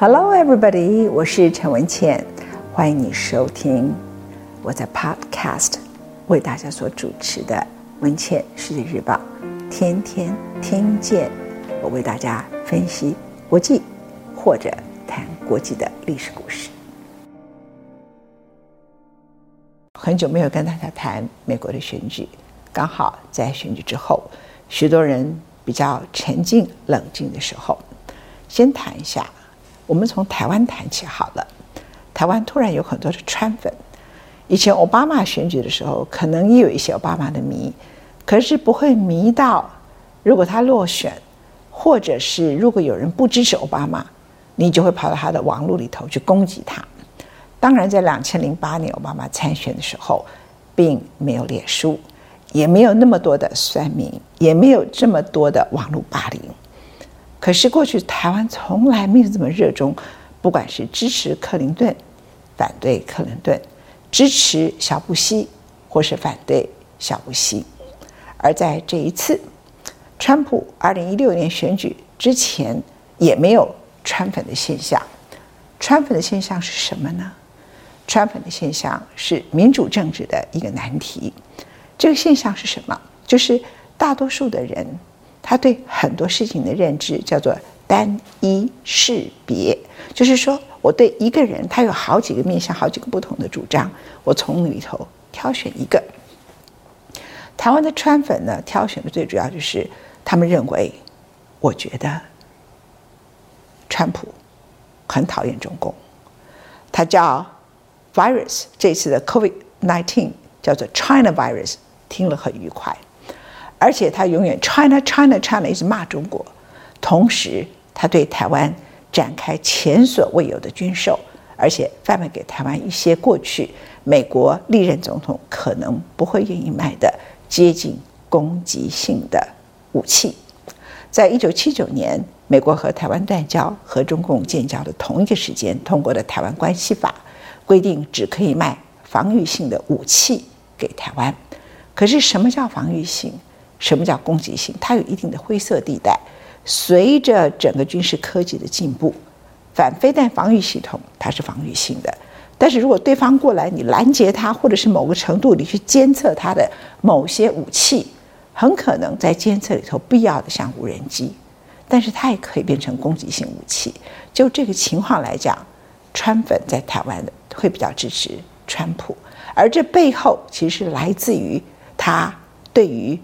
Hello, everybody！我是陈文茜，欢迎你收听我在 Podcast 为大家所主持的《文茜世界日报》，天天听见我为大家分析国际或者谈国际的历史故事。很久没有跟大家谈美国的选举，刚好在选举之后，许多人比较沉静冷静的时候，先谈一下。我们从台湾谈起好了。台湾突然有很多的川粉。以前奥巴马选举的时候，可能也有一些奥巴马的迷，可是不会迷到，如果他落选，或者是如果有人不支持奥巴马，你就会跑到他的网络里头去攻击他。当然，在两千零八年奥巴马参选的时候，并没有脸书，也没有那么多的酸民，也没有这么多的网络霸凌。可是过去台湾从来没有这么热衷，不管是支持克林顿、反对克林顿，支持小布希或是反对小布希。而在这一次，川普二零一六年选举之前也没有川粉的现象。川粉的现象是什么呢？川粉的现象是民主政治的一个难题。这个现象是什么？就是大多数的人。他对很多事情的认知叫做单一识别，就是说，我对一个人，他有好几个面向，好几个不同的主张，我从里头挑选一个。台湾的川粉呢，挑选的最主要就是他们认为，我觉得川普很讨厌中共，他叫 virus 这次的 COVID-19 叫做 China virus，听了很愉快。而且他永远 China China China 一直骂中国，同时他对台湾展开前所未有的军售，而且贩卖给台湾一些过去美国历任总统可能不会愿意买的接近攻击性的武器。在一九七九年，美国和台湾断交，和中共建交的同一个时间通过的《台湾关系法》，规定只可以卖防御性的武器给台湾。可是什么叫防御性？什么叫攻击性？它有一定的灰色地带。随着整个军事科技的进步，反飞弹防御系统它是防御性的。但是如果对方过来，你拦截它，或者是某个程度你去监测它的某些武器，很可能在监测里头必要的像无人机，但是它也可以变成攻击性武器。就这个情况来讲，川粉在台湾的会比较支持川普，而这背后其实是来自于他对于。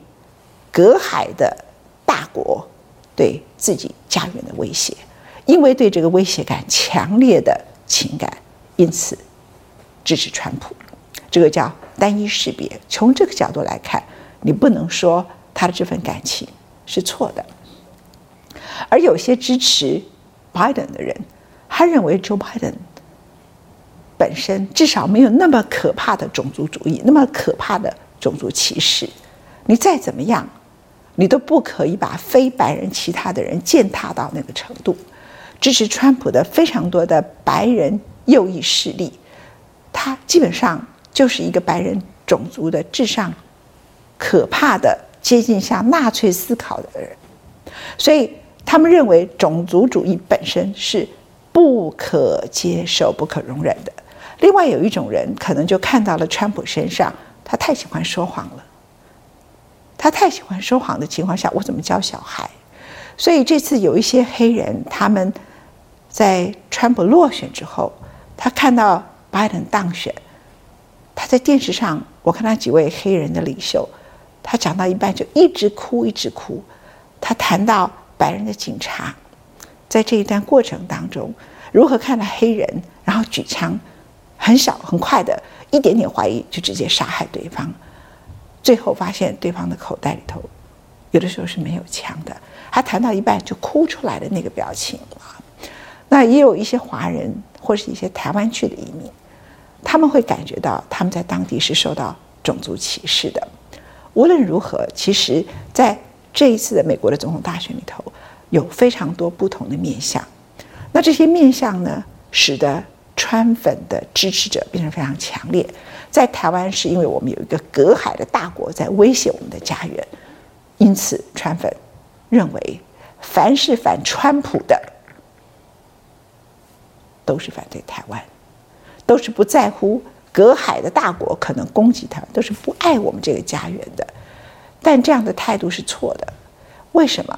隔海的大国对自己家园的威胁，因为对这个威胁感强烈的情感，因此支持川普。这个叫单一识别。从这个角度来看，你不能说他的这份感情是错的。而有些支持 Biden 的人，他认为 Joe Biden 本身至少没有那么可怕的种族主义，那么可怕的种族歧视。你再怎么样。你都不可以把非白人其他的人践踏到那个程度。支持川普的非常多的白人右翼势力，他基本上就是一个白人种族的至上可怕的接近像纳粹思考的人，所以他们认为种族主义本身是不可接受、不可容忍的。另外有一种人可能就看到了川普身上，他太喜欢说谎了。他太喜欢说谎的情况下，我怎么教小孩？所以这次有一些黑人，他们在川普落选之后，他看到拜登当选，他在电视上，我看到几位黑人的领袖，他讲到一半就一直哭，一直哭。他谈到白人的警察，在这一段过程当中，如何看到黑人，然后举枪，很小很快的一点点怀疑就直接杀害对方。最后发现对方的口袋里头，有的时候是没有枪的。还谈到一半就哭出来的那个表情，那也有一些华人或是一些台湾去的移民，他们会感觉到他们在当地是受到种族歧视的。无论如何，其实在这一次的美国的总统大选里头，有非常多不同的面相。那这些面相呢，使得川粉的支持者变成非常强烈。在台湾，是因为我们有一个隔海的大国在威胁我们的家园，因此川粉认为，凡是反川普的，都是反对台湾，都是不在乎隔海的大国可能攻击他，都是不爱我们这个家园的。但这样的态度是错的，为什么？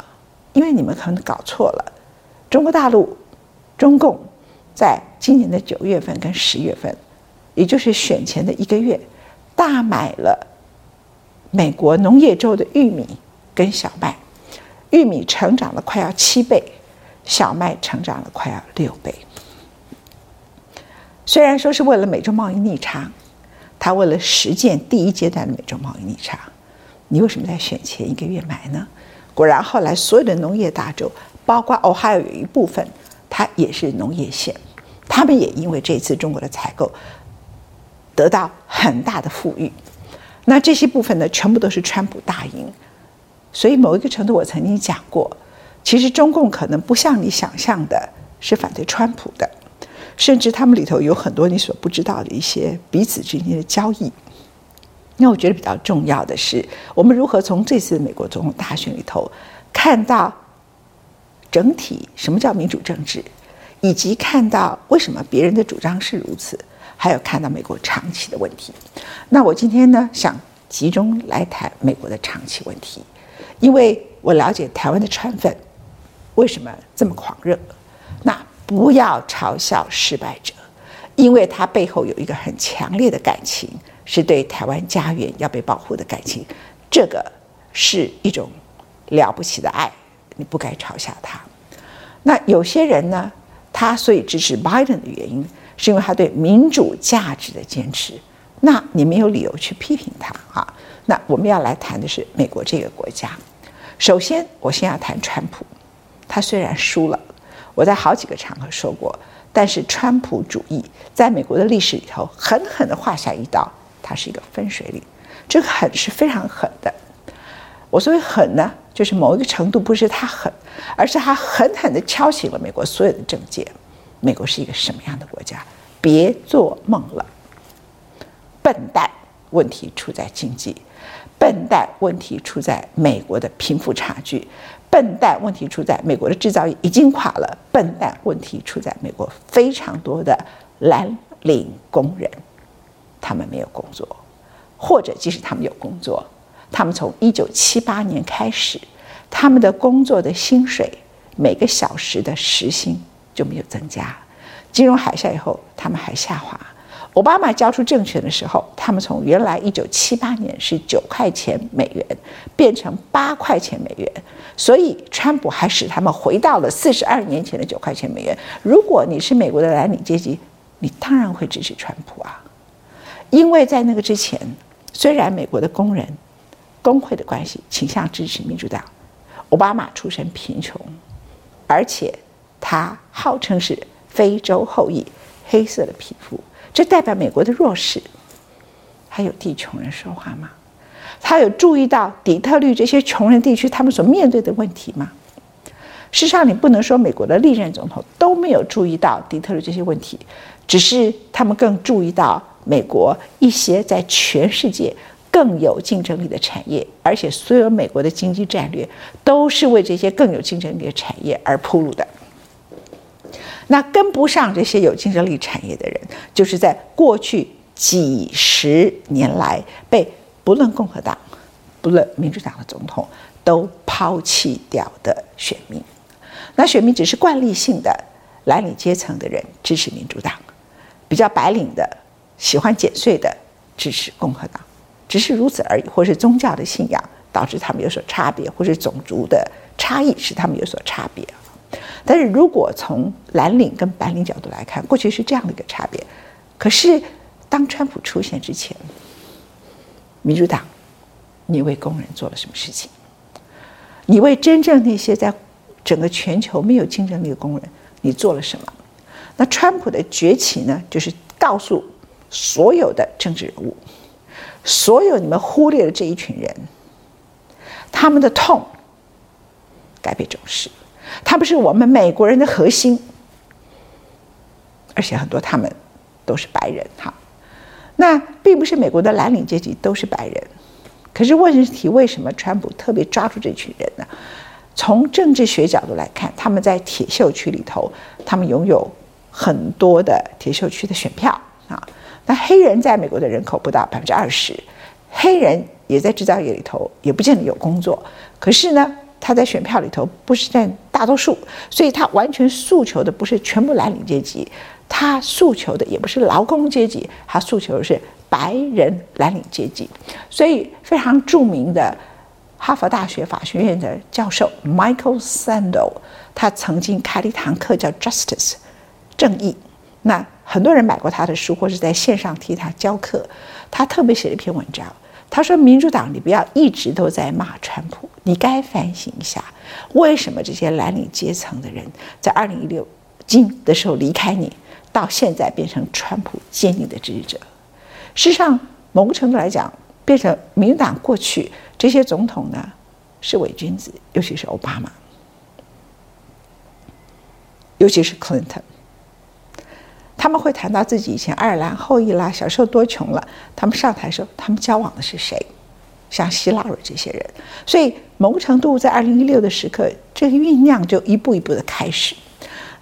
因为你们可能搞错了。中国大陆、中共在今年的九月份跟十月份，也就是选前的一个月，大买了美国农业州的玉米跟小麦，玉米成长了快要七倍，小麦成长了快要六倍。虽然说是为了美洲贸易逆差，他为了实践第一阶段的美洲贸易逆差，你为什么在选前一个月买呢？果然后来所有的农业大州。包括 Ohio 有一部分，它也是农业县，他们也因为这次中国的采购得到很大的富裕。那这些部分呢，全部都是川普大赢。所以某一个程度，我曾经讲过，其实中共可能不像你想象的是反对川普的，甚至他们里头有很多你所不知道的一些彼此之间的交易。那我觉得比较重要的是，我们如何从这次美国总统大选里头看到。整体什么叫民主政治，以及看到为什么别人的主张是如此，还有看到美国长期的问题。那我今天呢，想集中来谈美国的长期问题，因为我了解台湾的川粉为什么这么狂热。那不要嘲笑失败者，因为他背后有一个很强烈的感情，是对台湾家园要被保护的感情，这个是一种了不起的爱。你不该嘲笑他。那有些人呢，他所以支持拜登的原因，是因为他对民主价值的坚持。那你没有理由去批评他啊。那我们要来谈的是美国这个国家。首先，我先要谈川普。他虽然输了，我在好几个场合说过，但是川普主义在美国的历史里头狠狠地划下一刀，它是一个分水岭。这个狠是非常狠的。我所谓狠呢，就是某一个程度不是他狠，而是他狠狠地敲醒了美国所有的政界。美国是一个什么样的国家？别做梦了！笨蛋，问题出在经济；笨蛋，问题出在美国的贫富差距；笨蛋，问题出在美国的制造业已经垮了；笨蛋，问题出在美国非常多的蓝领工人，他们没有工作，或者即使他们有工作。他们从一九七八年开始，他们的工作的薪水每个小时的时薪就没有增加。金融海啸以后，他们还下滑。奥巴马交出政权的时候，他们从原来一九七八年是九块钱美元变成八块钱美元，所以川普还使他们回到了四十二年前的九块钱美元。如果你是美国的蓝领阶级，你当然会支持川普啊，因为在那个之前，虽然美国的工人。工会的关系倾向支持民主党。奥巴马出身贫穷，而且他号称是非洲后裔，黑色的皮肤，这代表美国的弱势。还有替穷人说话吗？他有注意到底特律这些穷人地区他们所面对的问题吗？事实上，你不能说美国的历任总统都没有注意到底特律这些问题，只是他们更注意到美国一些在全世界。更有竞争力的产业，而且所有美国的经济战略都是为这些更有竞争力的产业而铺路的。那跟不上这些有竞争力产业的人，就是在过去几十年来被不论共和党、不论民主党的总统都抛弃掉的选民。那选民只是惯例性的蓝领阶层的人支持民主党，比较白领的喜欢减税的支持共和党。只是如此而已，或是宗教的信仰导致他们有所差别，或是种族的差异使他们有所差别。但是如果从蓝领跟白领角度来看，过去是这样的一个差别。可是当川普出现之前，民主党，你为工人做了什么事情？你为真正那些在整个全球没有竞争力的工人，你做了什么？那川普的崛起呢？就是告诉所有的政治人物。所有你们忽略的这一群人，他们的痛该被重视。他们是我们美国人的核心，而且很多他们都是白人哈。那并不是美国的蓝领阶级都是白人，可是问题为什么川普特别抓住这群人呢？从政治学角度来看，他们在铁锈区里头，他们拥有很多的铁锈区的选票啊。那黑人在美国的人口不到百分之二十，黑人也在制造业里头，也不见得有工作。可是呢，他在选票里头不是占大多数，所以他完全诉求的不是全部蓝领阶级，他诉求的也不是劳工阶级，他诉求的是白人蓝领阶级。所以非常著名的哈佛大学法学院的教授 Michael Sandel，他曾经开了一堂课叫 Justice 正义。那很多人买过他的书，或是在线上替他教课。他特别写了一篇文章。他说：“民主党，你不要一直都在骂川普，你该反省一下，为什么这些蓝领阶层的人在二零一六金的时候离开你，到现在变成川普坚定的支持者？事实上，某个程度来讲，变成民主党过去这些总统呢是伪君子，尤其是奥巴马，尤其是 Clinton。”他们会谈到自己以前爱尔兰后裔啦，小时候多穷了。他们上台时候，他们交往的是谁？像希拉蕊这些人。所以某个程度，在二零一六的时刻，这个酝酿就一步一步的开始。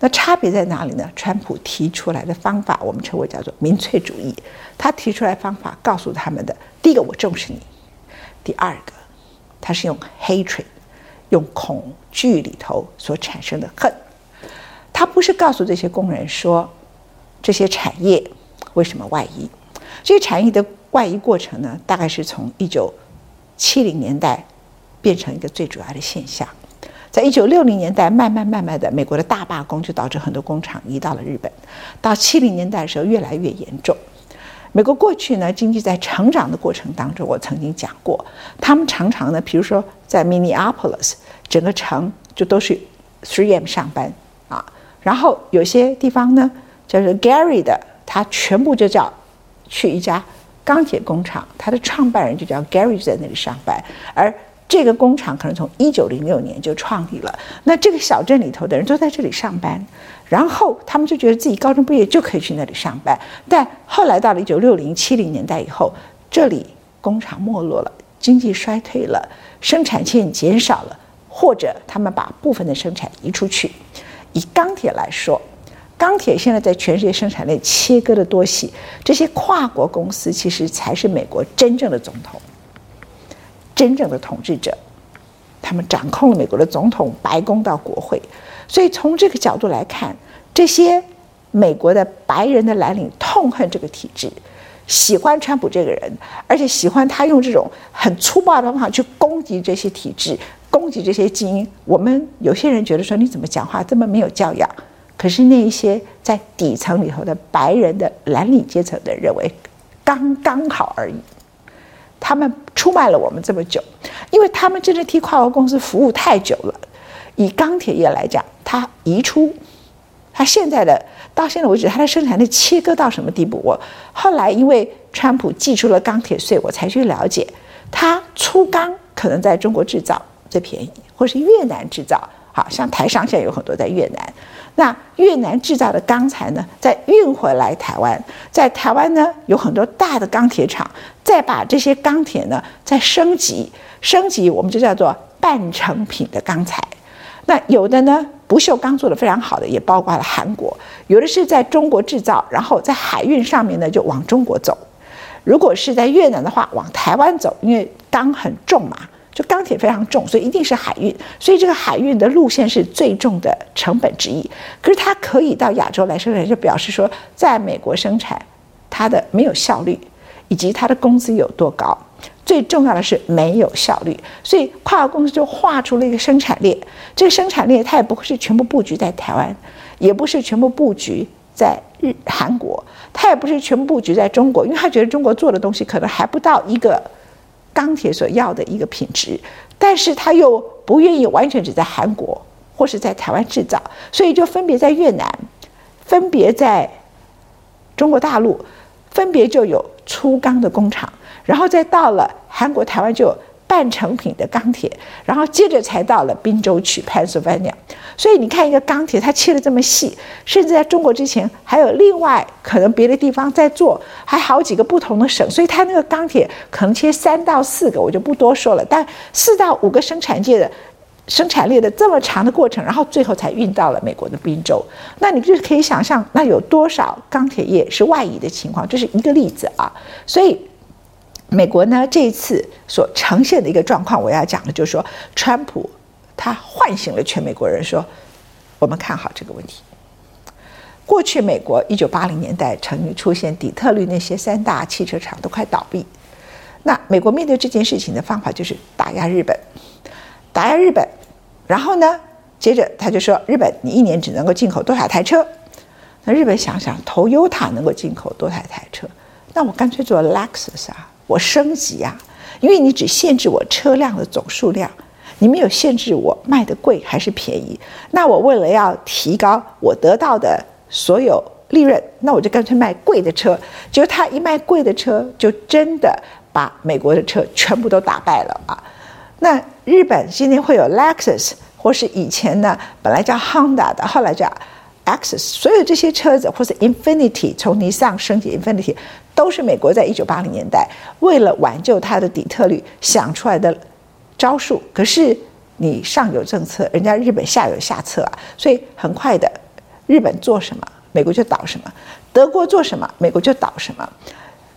那差别在哪里呢？川普提出来的方法，我们称为叫做民粹主义。他提出来方法，告诉他们的：第一个，我重视你；第二个，他是用 hatred，用恐惧里头所产生的恨。他不是告诉这些工人说。这些产业为什么外移？这些产业的外移过程呢，大概是从一九七零年代变成一个最主要的现象。在一九六零年代，慢慢慢慢的，美国的大罢工就导致很多工厂移到了日本。到七零年代的时候，越来越严重。美国过去呢，经济在成长的过程当中，我曾经讲过，他们常常呢，比如说在 Minneapolis，整个城就都是 3M 上班啊，然后有些地方呢。就是 Gary 的，他全部就叫去一家钢铁工厂，它的创办人就叫 Gary 在那里上班，而这个工厂可能从一九零六年就创立了。那这个小镇里头的人都在这里上班，然后他们就觉得自己高中毕业就可以去那里上班。但后来到了一九六零七零年代以后，这里工厂没落了，经济衰退了，生产线减少了，或者他们把部分的生产移出去。以钢铁来说。钢铁现在在全世界生产链切割的多细，这些跨国公司其实才是美国真正的总统，真正的统治者，他们掌控了美国的总统、白宫到国会。所以从这个角度来看，这些美国的白人的蓝领痛恨这个体制，喜欢川普这个人，而且喜欢他用这种很粗暴的方法去攻击这些体制，攻击这些精英。我们有些人觉得说，你怎么讲话这么没有教养？可是那一些在底层里头的白人的蓝领阶层的认为，刚刚好而已。他们出卖了我们这么久，因为他们真的替跨国公司服务太久了。以钢铁业来讲，它移出，它现在的到现在为止，它的生产力切割到什么地步？我后来因为川普祭出了钢铁税，我才去了解，它粗钢可能在中国制造最便宜，或是越南制造。好像台商现在有很多在越南。那越南制造的钢材呢，再运回来台湾，在台湾呢有很多大的钢铁厂，再把这些钢铁呢再升级，升级我们就叫做半成品的钢材。那有的呢不锈钢做得非常好的，也包括了韩国，有的是在中国制造，然后在海运上面呢就往中国走。如果是在越南的话，往台湾走，因为钢很重嘛。就钢铁非常重，所以一定是海运，所以这个海运的路线是最重的成本之一。可是它可以到亚洲来生产，就表示说，在美国生产它的没有效率，以及它的工资有多高。最重要的是没有效率，所以跨国公司就画出了一个生产链。这个生产链它也不会是全部布局在台湾，也不是全部布局在日韩国，它也不是全部布局在中国，因为他觉得中国做的东西可能还不到一个。钢铁所要的一个品质，但是他又不愿意完全只在韩国或是在台湾制造，所以就分别在越南，分别在中国大陆，分别就有粗钢的工厂，然后再到了韩国、台湾就有。半成品的钢铁，然后接着才到了宾州区 Pennsylvania。所以你看，一个钢铁它切得这么细，甚至在中国之前还有另外可能别的地方在做，还好几个不同的省，所以它那个钢铁可能切三到四个，我就不多说了。但四到五个生产界的生产链的这么长的过程，然后最后才运到了美国的宾州。那你就可以想象，那有多少钢铁业是外移的情况？这是一个例子啊。所以，美国呢这一次所呈现的一个状况，我要讲的就是说，川普他唤醒了全美国人，说我们看好这个问题。过去美国一九八零年代曾经出现底特律那些三大汽车厂都快倒闭，那美国面对这件事情的方法就是打压日本。打压日本，然后呢，接着他就说：“日本，你一年只能够进口多少台车？”那日本想想投优塔能够进口多少台车？那我干脆做 Lexus 啊，我升级啊，因为你只限制我车辆的总数量，你没有限制我卖的贵还是便宜。那我为了要提高我得到的所有利润，那我就干脆卖贵的车。结果他一卖贵的车，就真的把美国的车全部都打败了啊！那日本今天会有 Lexus，或是以前呢，本来叫 Honda 的，后来叫 Access，所有这些车子，或者 Infinity，从尼桑升级 Infinity，都是美国在一九八零年代为了挽救它的底特律想出来的招数。可是你上有政策，人家日本下有下策啊，所以很快的，日本做什么，美国就倒什么；德国做什么，美国就倒什么。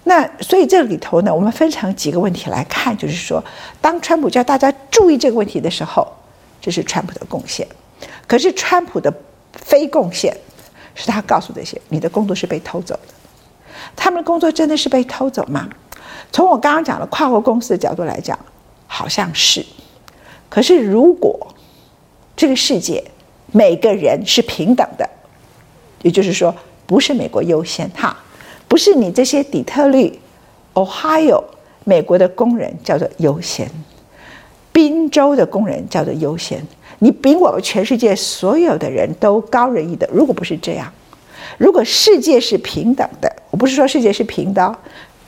那所以这里头呢，我们分成几个问题来看，就是说，当川普叫大家注意这个问题的时候，这是川普的贡献；可是川普的非贡献，是他告诉这些你的工作是被偷走的。他们的工作真的是被偷走吗？从我刚刚讲的跨国公司的角度来讲，好像是。可是如果这个世界每个人是平等的，也就是说，不是美国优先哈。不是你这些底特律、Ohio、美国的工人叫做优先，宾州的工人叫做优先。你比我们全世界所有的人都高人一等。如果不是这样，如果世界是平等的，我不是说世界是平的，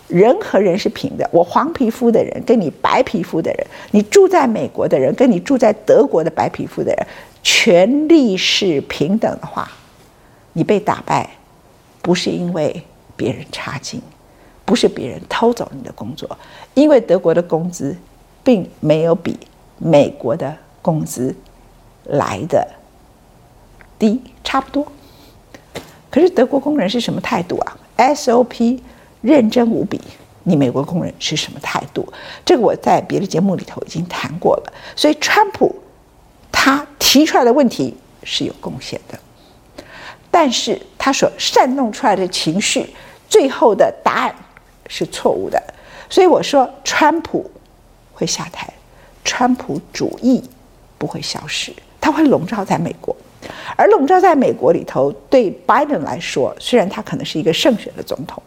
人和人是平的。我黄皮肤的人跟你白皮肤的人，你住在美国的人跟你住在德国的白皮肤的人，权力是平等的话，你被打败，不是因为。别人差劲，不是别人偷走你的工作，因为德国的工资并没有比美国的工资来的低，差不多。可是德国工人是什么态度啊？SOP 认真无比，你美国工人是什么态度？这个我在别的节目里头已经谈过了。所以川普他提出来的问题是有贡献的，但是他所煽动出来的情绪。最后的答案是错误的，所以我说川普会下台，川普主义不会消失，他会笼罩在美国，而笼罩在美国里头，对拜登来说，虽然他可能是一个胜选的总统，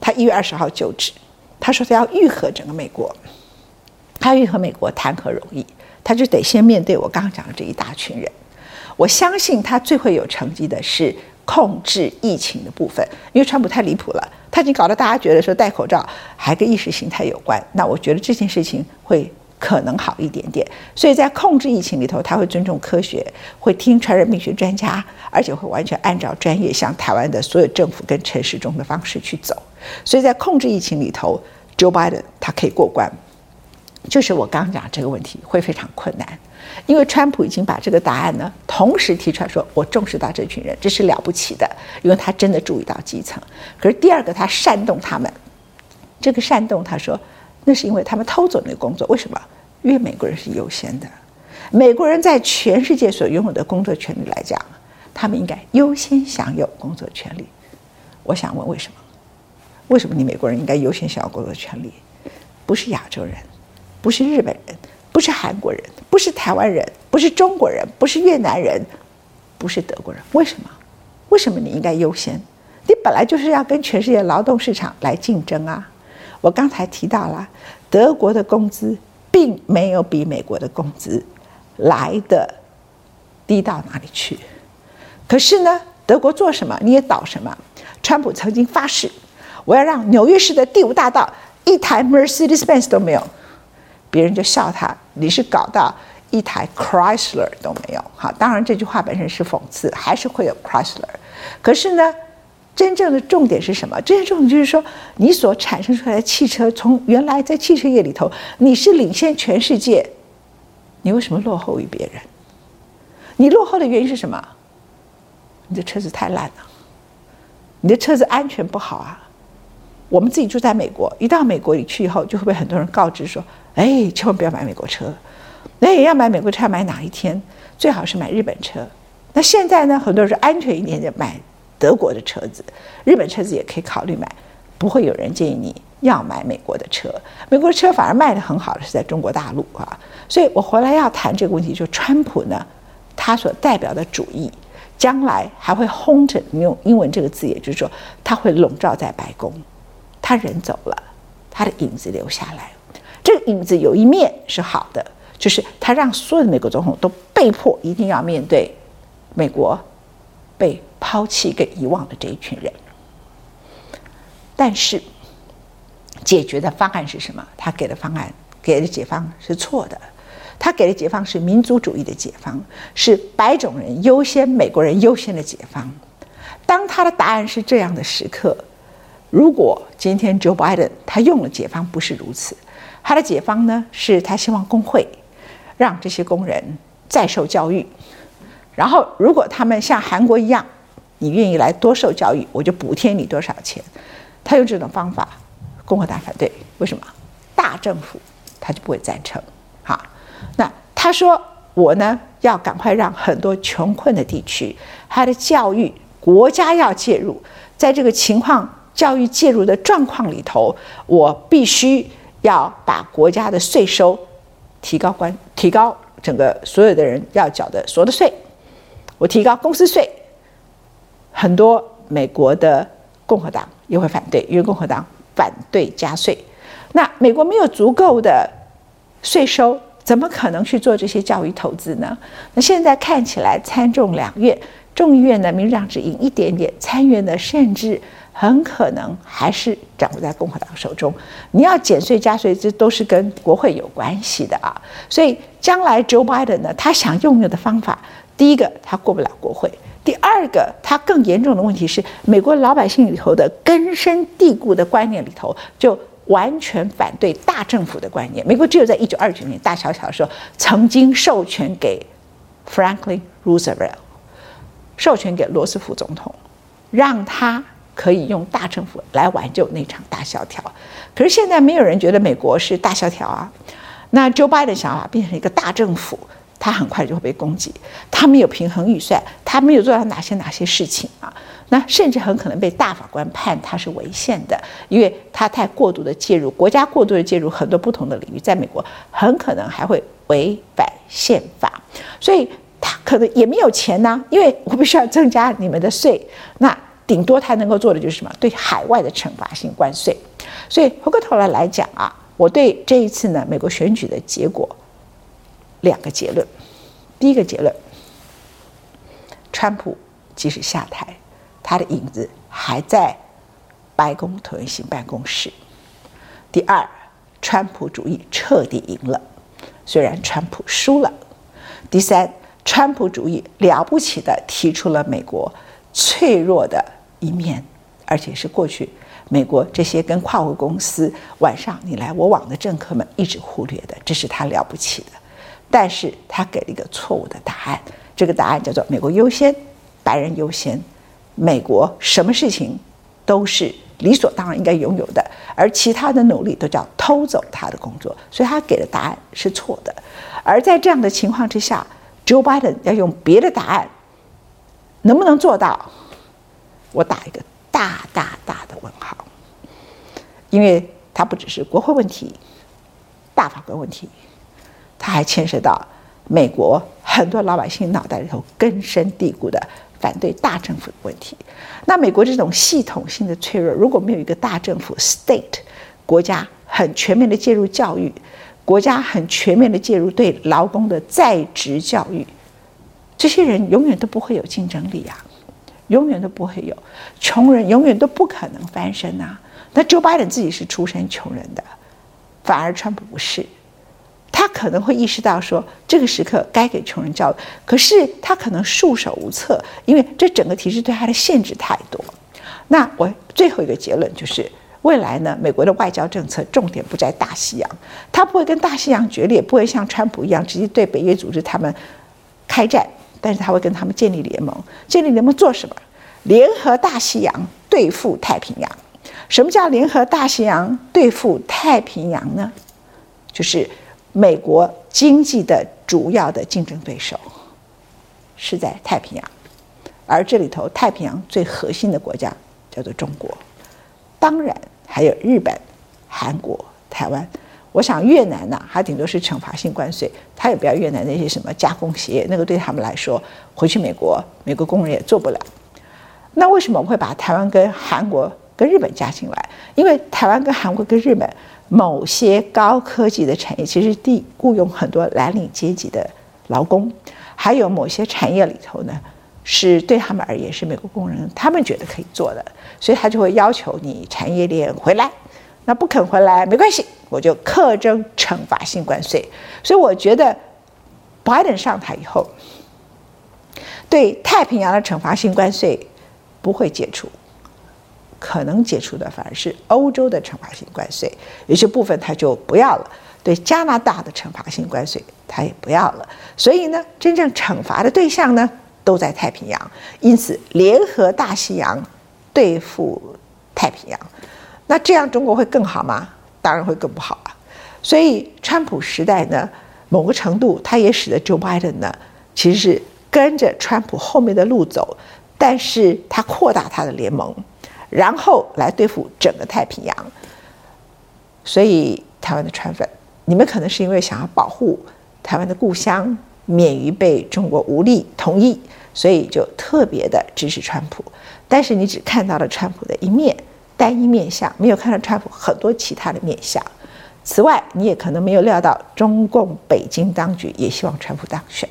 他一月二十号就职，他说他要愈合整个美国，他愈合美国谈何容易？他就得先面对我刚刚讲的这一大群人，我相信他最会有成绩的是。控制疫情的部分，因为川普太离谱了，他已经搞得大家觉得说戴口罩还跟意识形态有关。那我觉得这件事情会可能好一点点。所以在控制疫情里头，他会尊重科学，会听传染病学专家，而且会完全按照专业，像台湾的所有政府跟陈时中的方式去走。所以在控制疫情里头，Joe Biden 他可以过关。就是我刚刚讲这个问题会非常困难。因为川普已经把这个答案呢，同时提出来说，我重视到这群人，这是了不起的，因为他真的注意到基层。可是第二个，他煽动他们，这个煽动他说，那是因为他们偷走那个工作，为什么？因为美国人是优先的，美国人在全世界所拥有的工作权利来讲，他们应该优先享有工作权利。我想问，为什么？为什么你美国人应该优先享有工作权利？不是亚洲人，不是日本人。不是韩国人，不是台湾人，不是中国人，不是越南人，不是德国人。为什么？为什么你应该优先？你本来就是要跟全世界劳动市场来竞争啊！我刚才提到了，德国的工资并没有比美国的工资来的低到哪里去。可是呢，德国做什么你也倒什么。川普曾经发誓，我要让纽约市的第五大道一台 Mercedes-Benz 都没有。别人就笑他，你是搞到一台 Chrysler 都没有。好，当然这句话本身是讽刺，还是会有 Chrysler。可是呢，真正的重点是什么？真正重点就是说，你所产生出来的汽车，从原来在汽车业里头，你是领先全世界你为什么落后于别人？你落后的原因是什么？你的车子太烂了，你的车子安全不好啊。我们自己住在美国，一到美国里去以后，就会被很多人告知说：“哎，千万不要买美国车。那哎，要买美国车，要买哪一天？最好是买日本车。那现在呢，很多人说安全一点点，买德国的车子，日本车子也可以考虑买。不会有人建议你要买美国的车。美国的车反而卖得很好的是在中国大陆啊。所以我回来要谈这个问题，就川普呢，他所代表的主义，将来还会轰着你用英文这个字，也就是说，他会笼罩在白宫。他人走了，他的影子留下来。这个影子有一面是好的，就是他让所有的美国总统都被迫一定要面对美国被抛弃跟遗忘的这一群人。但是解决的方案是什么？他给的方案给的解方是错的。他给的解方是民族主义的解方，是白种人优先、美国人优先的解方。当他的答案是这样的时刻。如果今天 Joe Biden 他用了解方不是如此，他的解方呢是他希望工会让这些工人再受教育，然后如果他们像韩国一样，你愿意来多受教育，我就补贴你多少钱。他用这种方法，共和党反对，为什么？大政府他就不会赞成。好，那他说我呢要赶快让很多穷困的地区，他的教育国家要介入，在这个情况。教育介入的状况里头，我必须要把国家的税收提高关，提高整个所有的人要缴的所得税。我提高公司税，很多美国的共和党也会反对，因为共和党反对加税。那美国没有足够的税收，怎么可能去做这些教育投资呢？那现在看起来，参众两院，众议院的民主党只赢一点点，参议院的甚至。很可能还是掌握在共和党手中。你要减税加税，这都是跟国会有关系的啊。所以将来 Joe Biden 呢，他想用的方法，第一个他过不了国会；第二个它更严重的问题是，美国老百姓里头的根深蒂固的观念里头，就完全反对大政府的观念。美国只有在一九二九年大萧条的时候，曾经授权给 Franklin Roosevelt，授权给罗斯福总统，让他。可以用大政府来挽救那场大萧条，可是现在没有人觉得美国是大萧条啊。那 Joe Biden 的想法变成一个大政府，他很快就会被攻击。他没有平衡预算，他没有做到哪些哪些事情啊？那甚至很可能被大法官判他是违宪的，因为他太过度的介入，国家过度的介入很多不同的领域，在美国很可能还会违反宪法。所以他可能也没有钱呐、啊，因为我必须要增加你们的税。那顶多他能够做的就是什么？对海外的惩罚性关税。所以回过头来来讲啊，我对这一次呢美国选举的结果两个结论。第一个结论，川普即使下台，他的影子还在白宫椭圆形办公室。第二，川普主义彻底赢了，虽然川普输了。第三，川普主义了不起的提出了美国脆弱的一面，而且是过去美国这些跟跨国公司晚上你来我往的政客们一直忽略的，这是他了不起的。但是他给了一个错误的答案，这个答案叫做“美国优先，白人优先”。美国什么事情都是理所当然应该拥有的，而其他的努力都叫偷走他的工作，所以他给的答案是错的。而在这样的情况之下，Joe Biden 要用别的答案。能不能做到？我打一个大大大的问号，因为它不只是国会问题、大法官问题，它还牵涉到美国很多老百姓脑袋里头根深蒂固的反对大政府的问题。那美国这种系统性的脆弱，如果没有一个大政府 （state） 国家很全面的介入教育，国家很全面的介入对劳工的在职教育。这些人永远都不会有竞争力啊，永远都不会有，穷人永远都不可能翻身呐。那 Joe Biden 自己是出身穷人的，反而川普不是，他可能会意识到说这个时刻该给穷人教育，可是他可能束手无策，因为这整个体制对他的限制太多。那我最后一个结论就是，未来呢，美国的外交政策重点不在大西洋，他不会跟大西洋决裂，不会像川普一样直接对北约组织他们开战，但是他会跟他们建立联盟。建立联盟做什么？联合大西洋对付太平洋。什么叫联合大西洋对付太平洋呢？就是美国经济的主要的竞争对手是在太平洋，而这里头太平洋最核心的国家叫做中国，当然。还有日本、韩国、台湾，我想越南呢、啊，它顶多是惩罚性关税，它也不要越南那些什么加工企业，那个对他们来说，回去美国，美国工人也做不了。那为什么我会把台湾跟韩国跟日本加进来？因为台湾跟韩国跟日本某些高科技的产业，其实地雇佣很多蓝领阶级的劳工，还有某些产业里头呢。是对他们而言是美国工人，他们觉得可以做的，所以他就会要求你产业链回来。那不肯回来没关系，我就课征惩罚性关税。所以我觉得，拜登上台以后，对太平洋的惩罚性关税不会解除，可能解除的反而是欧洲的惩罚性关税，有些部分他就不要了。对加拿大的惩罚性关税他也不要了。所以呢，真正惩罚的对象呢？都在太平洋，因此联合大西洋对付太平洋，那这样中国会更好吗？当然会更不好啊。所以川普时代呢，某个程度他也使得 Joe Biden 呢，其实是跟着川普后面的路走，但是他扩大他的联盟，然后来对付整个太平洋。所以台湾的川粉，你们可能是因为想要保护台湾的故乡。免于被中国武力统一，所以就特别的支持川普。但是你只看到了川普的一面，单一面相，没有看到川普很多其他的面相。此外，你也可能没有料到中共北京当局也希望川普当选。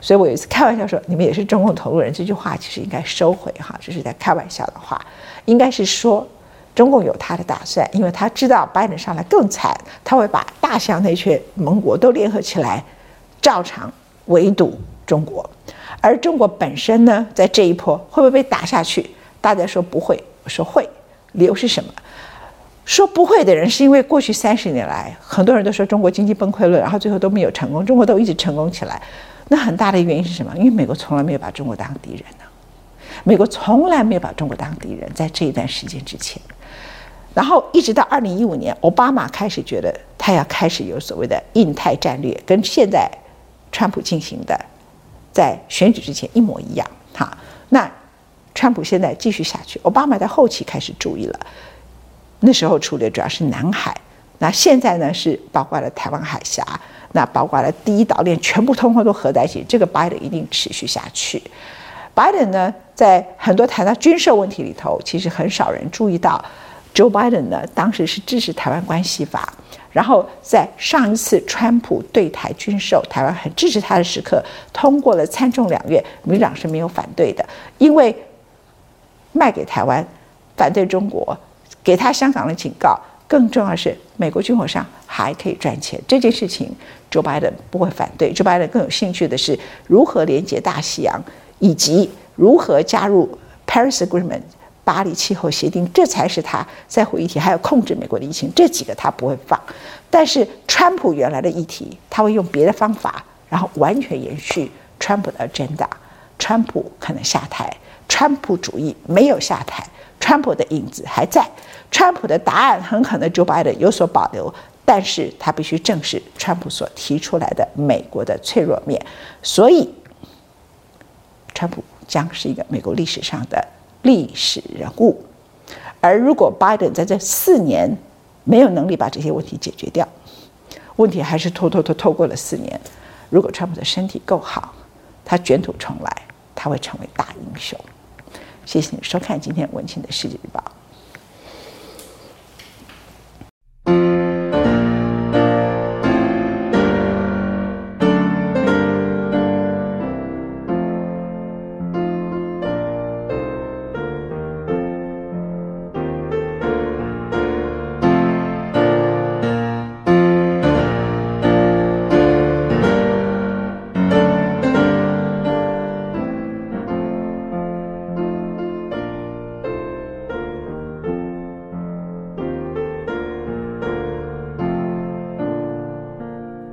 所以我有一次开玩笑说：“你们也是中共投入人。”这句话其实应该收回哈，这是在开玩笑的话。应该是说中共有他的打算，因为他知道拜登上来更惨，他会把大西洋那群盟国都联合起来。照常围堵中国，而中国本身呢，在这一波会不会被打下去？大家说不会，我说会。理由是什么？说不会的人是因为过去三十年来，很多人都说中国经济崩溃论，然后最后都没有成功，中国都一直成功起来。那很大的原因是什么？因为美国从来没有把中国当敌人呢。美国从来没有把中国当敌人，在这一段时间之前，然后一直到二零一五年，奥巴马开始觉得他要开始有所谓的印太战略，跟现在。川普进行的，在选举之前一模一样。哈，那川普现在继续下去，奥巴马在后期开始注意了。那时候处理的主要是南海，那现在呢是包括了台湾海峡，那包括了第一岛链，全部通通都合在一起。这个拜登一定持续下去。拜登呢，在很多谈到军售问题里头，其实很少人注意到，Joe Biden 呢当时是支持台湾关系法。然后在上一次川普对台军售，台湾很支持他的时刻，通过了参众两院，民党是没有反对的，因为卖给台湾，反对中国，给他香港的警告，更重要的是美国军火商还可以赚钱，这件事情，Joe Biden 不会反对，Joe Biden 更有兴趣的是如何连接大西洋，以及如何加入 Paris Agreement。巴黎气候协定，这才是他在乎议题，还有控制美国的疫情，这几个他不会放。但是川普原来的议题，他会用别的方法，然后完全延续川普的 agenda。川普可能下台，川普主义没有下台，川普的影子还在，川普的答案很可能 Joe Biden 有所保留，但是他必须正视川普所提出来的美国的脆弱面，所以川普将是一个美国历史上的。历史人物，而如果拜登在这四年没有能力把这些问题解决掉，问题还是拖拖拖拖过了四年。如果川普的身体够好，他卷土重来，他会成为大英雄。谢谢你收看今天文青的世界日报。